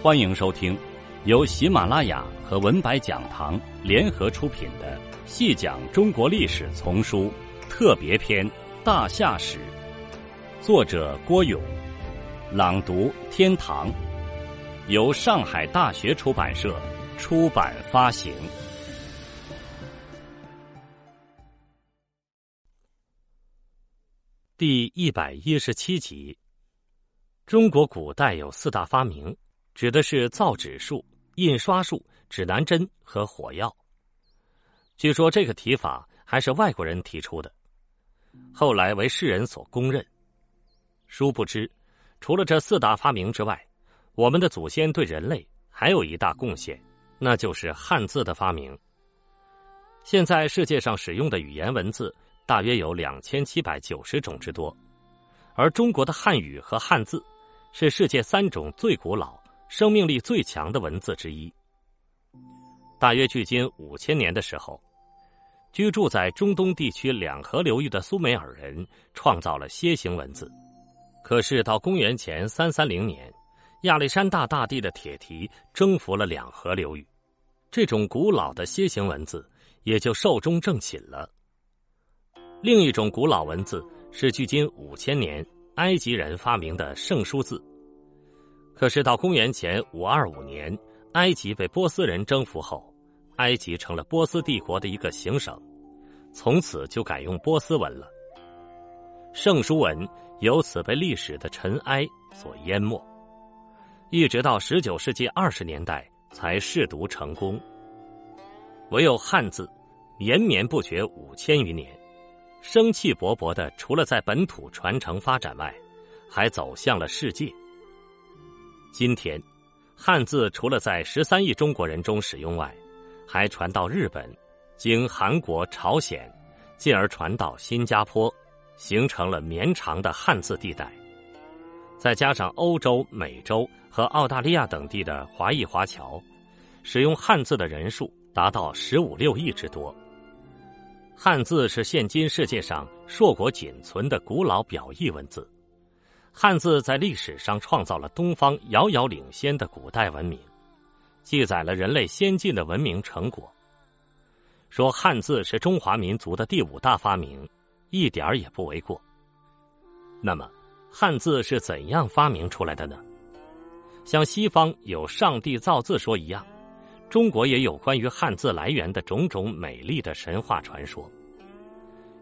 欢迎收听由喜马拉雅和文白讲堂联合出品的《细讲中国历史丛书特别篇·大夏史》，作者郭勇，朗读天堂，由上海大学出版社出版发行。第一百一十七集：中国古代有四大发明。指的是造纸术、印刷术、指南针和火药。据说这个提法还是外国人提出的，后来为世人所公认。殊不知，除了这四大发明之外，我们的祖先对人类还有一大贡献，那就是汉字的发明。现在世界上使用的语言文字大约有两千七百九十种之多，而中国的汉语和汉字是世界三种最古老。生命力最强的文字之一。大约距今五千年的时候，居住在中东地区两河流域的苏美尔人创造了楔形文字。可是到公元前三三零年，亚历山大大帝的铁蹄征服了两河流域，这种古老的楔形文字也就寿终正寝了。另一种古老文字是距今五千年埃及人发明的圣书字。可是到公元前五二五年，埃及被波斯人征服后，埃及成了波斯帝国的一个行省，从此就改用波斯文了。圣书文由此被历史的尘埃所淹没，一直到十九世纪二十年代才试读成功。唯有汉字，绵绵不绝五千余年，生气勃勃的，除了在本土传承发展外，还走向了世界。今天，汉字除了在十三亿中国人中使用外，还传到日本，经韩国、朝鲜，进而传到新加坡，形成了绵长的汉字地带。再加上欧洲、美洲和澳大利亚等地的华裔华侨，使用汉字的人数达到十五六亿之多。汉字是现今世界上硕果仅存的古老表意文字。汉字在历史上创造了东方遥遥领先的古代文明，记载了人类先进的文明成果。说汉字是中华民族的第五大发明，一点儿也不为过。那么，汉字是怎样发明出来的呢？像西方有上帝造字说一样，中国也有关于汉字来源的种种美丽的神话传说。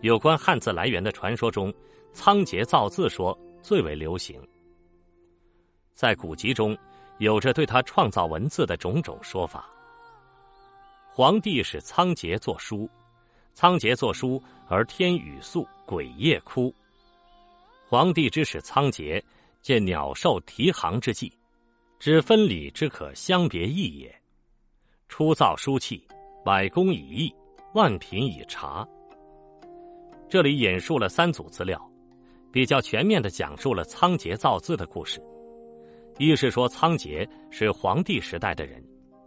有关汉字来源的传说中，仓颉造字说。最为流行，在古籍中有着对他创造文字的种种说法。皇帝使仓颉作书，仓颉作书而天雨粟，鬼夜哭。皇帝之使仓颉，见鸟兽啼行之际，知分理之可相别异也。初造书契，百工以易，万品以察。这里引述了三组资料。比较全面的讲述了仓颉造字的故事。一是说仓颉是皇帝时代的人，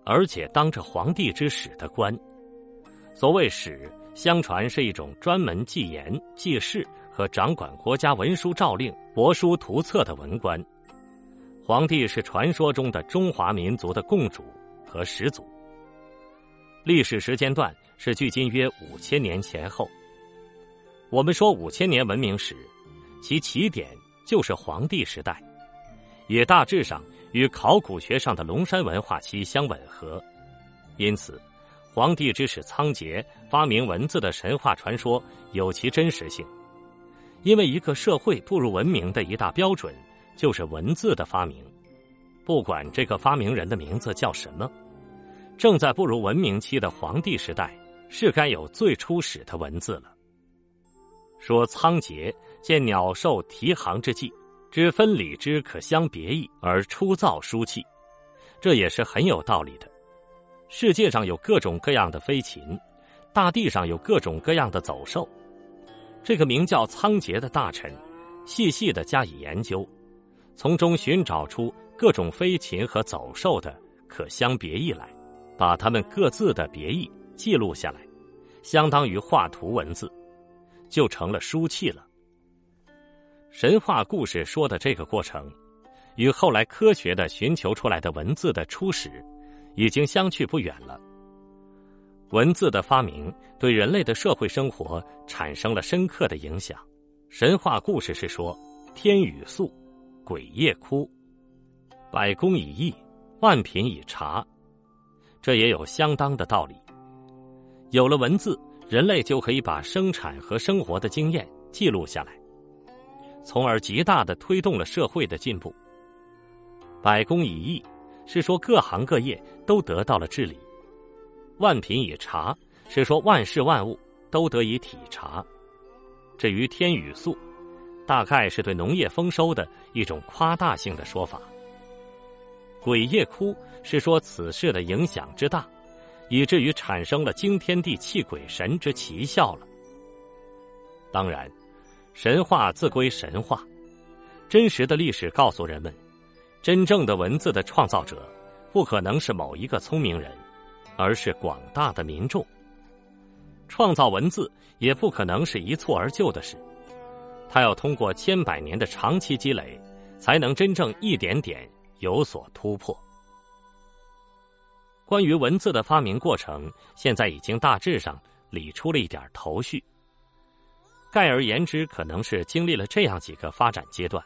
而且当着皇帝之使的官。所谓使，相传是一种专门记言、记事和掌管国家文书诏令、帛书图册的文官。皇帝是传说中的中华民族的共主和始祖。历史时间段是距今约五千年前后。我们说五千年文明史。其起点就是黄帝时代，也大致上与考古学上的龙山文化期相吻合，因此，黄帝之使仓颉发明文字的神话传说有其真实性。因为一个社会步入文明的一大标准就是文字的发明，不管这个发明人的名字叫什么，正在步入文明期的黄帝时代是该有最初始的文字了。说仓颉。见鸟兽啼行之际，知分理之可相别异，而出造书契，这也是很有道理的。世界上有各种各样的飞禽，大地上有各种各样的走兽。这个名叫仓颉的大臣，细细的加以研究，从中寻找出各种飞禽和走兽的可相别异来，把它们各自的别异记录下来，相当于画图文字，就成了书契了。神话故事说的这个过程，与后来科学的寻求出来的文字的初始，已经相去不远了。文字的发明对人类的社会生活产生了深刻的影响。神话故事是说，天雨粟，鬼夜哭，百工以艺，万品以茶，这也有相当的道理。有了文字，人类就可以把生产和生活的经验记录下来，从而极大的推动了社会的进步。百工以艺，是说各行各业都得到了治理。万品以察，是说万事万物都得以体察。至于天雨粟，大概是对农业丰收的一种夸大性的说法。鬼夜哭，是说此事的影响之大，以至于产生了惊天地泣鬼神之奇效了。当然，神话自归神话，真实的历史告诉人们，真正的文字的创造者，不可能是某一个聪明人。而是广大的民众创造文字，也不可能是一蹴而就的事。他要通过千百年的长期积累，才能真正一点点有所突破。关于文字的发明过程，现在已经大致上理出了一点头绪。概而言之，可能是经历了这样几个发展阶段：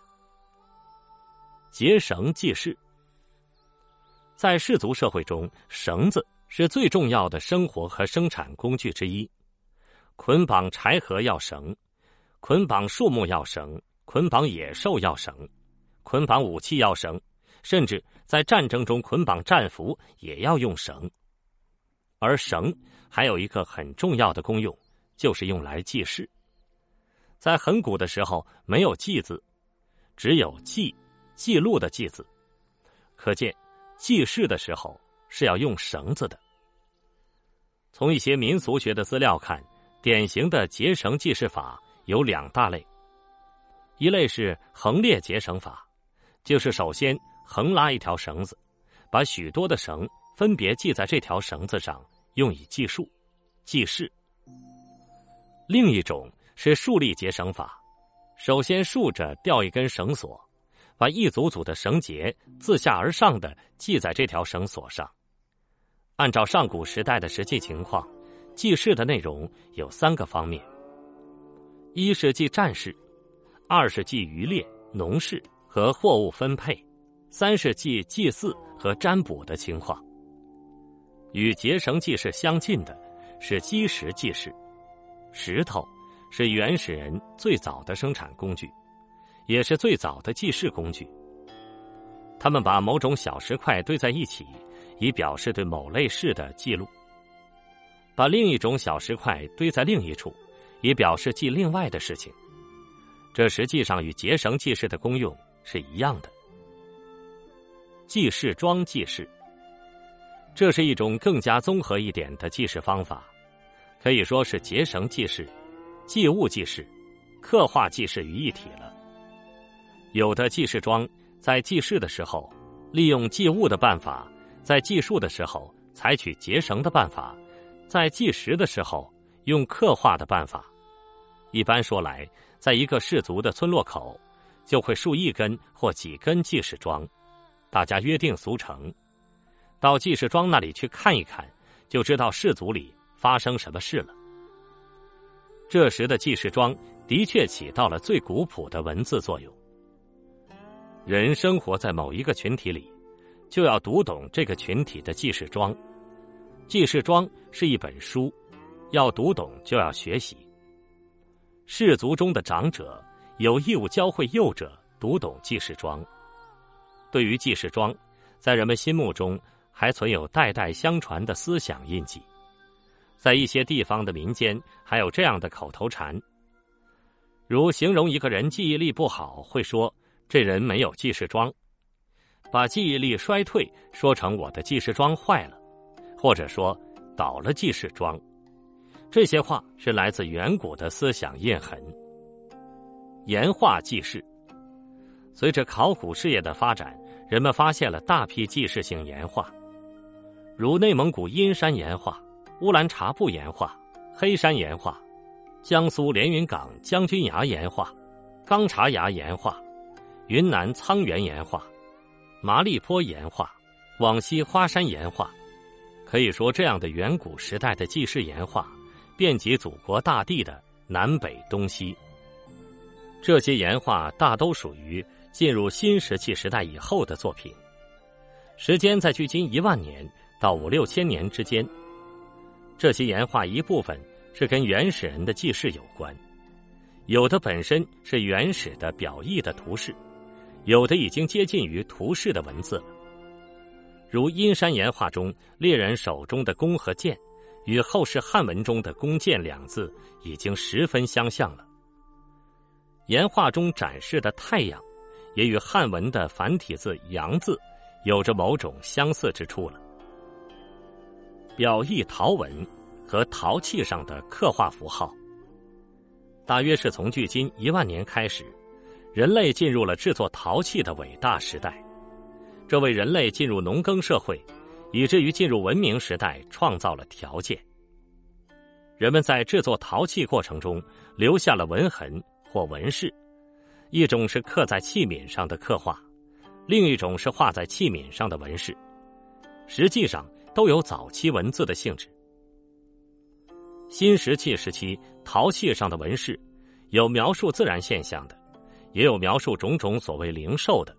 结绳记事，在氏族社会中，绳子。是最重要的生活和生产工具之一，捆绑柴禾要绳，捆绑树木要绳，捆绑野兽要绳，捆绑武器要绳，甚至在战争中捆绑战俘也要用绳。而绳还有一个很重要的功用，就是用来记事。在很古的时候，没有“记”字，只有“记”记录的“记”字，可见记事的时候是要用绳子的。从一些民俗学的资料看，典型的结绳记事法有两大类，一类是横列结绳法，就是首先横拉一条绳子，把许多的绳分别系在这条绳子上，用以计数、记事；另一种是竖立结绳法，首先竖着吊一根绳索，把一组组的绳结自下而上的系在这条绳索上。按照上古时代的实际情况，记事的内容有三个方面：一是记战事，二是记渔猎、农事和货物分配，三是记祭祀和占卜的情况。与结绳记事相近的是基石记事。石头是原始人最早的生产工具，也是最早的记事工具。他们把某种小石块堆在一起。以表示对某类事的记录。把另一种小石块堆在另一处，以表示记另外的事情。这实际上与结绳记事的功用是一样的。记事桩记事，这是一种更加综合一点的记事方法，可以说是结绳记事、记物记事、刻画记事于一体了。有的记事桩在记事的时候，利用记物的办法。在计数的时候，采取结绳的办法；在计时的时候，用刻画的办法。一般说来，在一个氏族的村落口，就会竖一根或几根记事桩，大家约定俗成，到记事桩那里去看一看，就知道氏族里发生什么事了。这时的记事桩的确起到了最古朴的文字作用。人生活在某一个群体里。就要读懂这个群体的记事桩，记事桩是一本书，要读懂就要学习。氏族中的长者有义务教会幼者读懂记事桩。对于记事桩，在人们心目中还存有代代相传的思想印记。在一些地方的民间，还有这样的口头禅，如形容一个人记忆力不好，会说这人没有记事桩。把记忆力衰退说成我的记事桩坏了，或者说倒了记事桩，这些话是来自远古的思想印痕。岩画记事，随着考古事业的发展，人们发现了大批记事性岩画，如内蒙古阴山岩画、乌兰察布岩画、黑山岩画、江苏连云港将军崖岩画、钢察崖岩画、云南沧源岩画。麻栗坡岩画、往西花山岩画，可以说这样的远古时代的记事岩画，遍及祖国大地的南北东西。这些岩画大都属于进入新石器时代以后的作品，时间在距今一万年到五六千年之间。这些岩画一部分是跟原始人的记事有关，有的本身是原始的表意的图示，有的已经接近于图示的文字了。如阴山岩画中猎人手中的弓和箭，与后世汉文中的“弓箭”两字已经十分相像了。岩画中展示的太阳，也与汉文的繁体字“阳”字有着某种相似之处了。表意陶文和陶器上的刻画符号，大约是从距今一万年开始，人类进入了制作陶器的伟大时代。这为人类进入农耕社会，以至于进入文明时代创造了条件。人们在制作陶器过程中留下了纹痕。或纹饰，一种是刻在器皿上的刻画，另一种是画在器皿上的纹饰，实际上都有早期文字的性质。新石器时期陶器上的纹饰，有描述自然现象的，也有描述种种所谓灵兽的。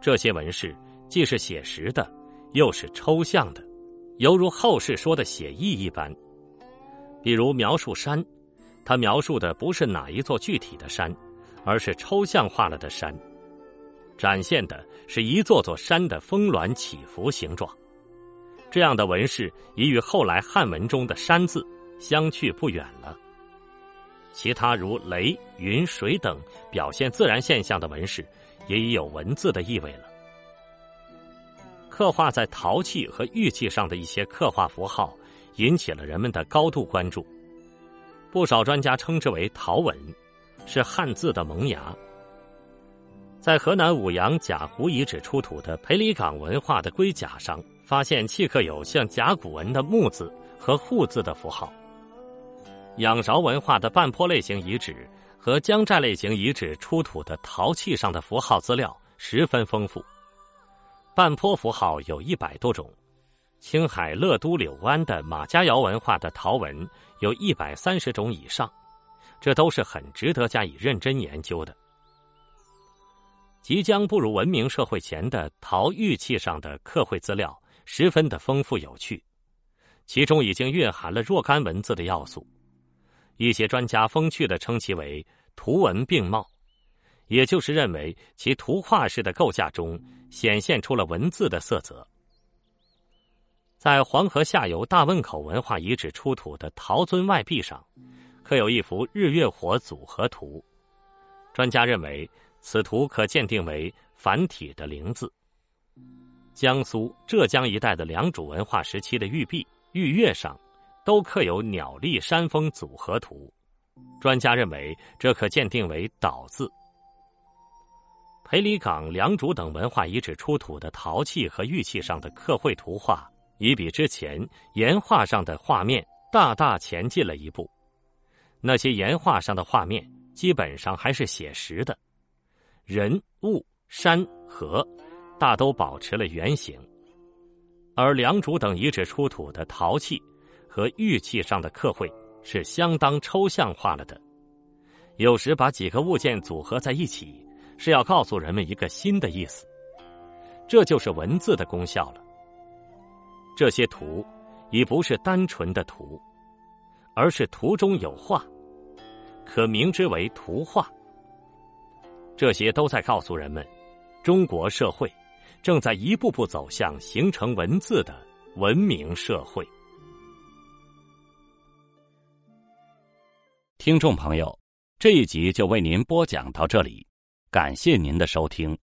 这些纹饰既是写实的，又是抽象的，犹如后世说的写意一般。比如描述山。他描述的不是哪一座具体的山，而是抽象化了的山，展现的是一座座山的峰峦起伏形状。这样的纹饰已与后来汉文中的“山”字相去不远了。其他如雷、云、水等表现自然现象的纹饰，也已有文字的意味了。刻画在陶器和玉器上的一些刻画符号，引起了人们的高度关注。不少专家称之为陶文，是汉字的萌芽。在河南舞阳贾湖遗址出土的裴李岗文化的龟甲上，发现契刻有像甲骨文的木字和户字的符号。仰韶文化的半坡类型遗址和江寨类型遗址出土的陶器上的符号资料十分丰富，半坡符号有一百多种。青海乐都柳湾的马家窑文化的陶文有一百三十种以上，这都是很值得加以认真研究的。即将步入文明社会前的陶玉器上的刻绘资料十分的丰富有趣，其中已经蕴含了若干文字的要素。一些专家风趣的称其为“图文并茂”，也就是认为其图画式的构架中显现出了文字的色泽。在黄河下游大汶口文化遗址出土的陶尊外壁上，刻有一幅日月火组合图。专家认为，此图可鉴定为繁体的“灵”字。江苏、浙江一带的良渚文化时期的玉璧、玉钺上，都刻有鸟立山峰组合图。专家认为，这可鉴定为“岛”字。裴李岗、良渚等文化遗址出土的陶器和玉器上的刻绘图画。已比之前岩画上的画面大大前进了一步。那些岩画上的画面基本上还是写实的，人物、山河大都保持了原形，而良渚等遗址出土的陶器和玉器上的刻绘是相当抽象化了的。有时把几个物件组合在一起，是要告诉人们一个新的意思，这就是文字的功效了。这些图已不是单纯的图，而是图中有画，可名之为图画。这些都在告诉人们，中国社会正在一步步走向形成文字的文明社会。听众朋友，这一集就为您播讲到这里，感谢您的收听。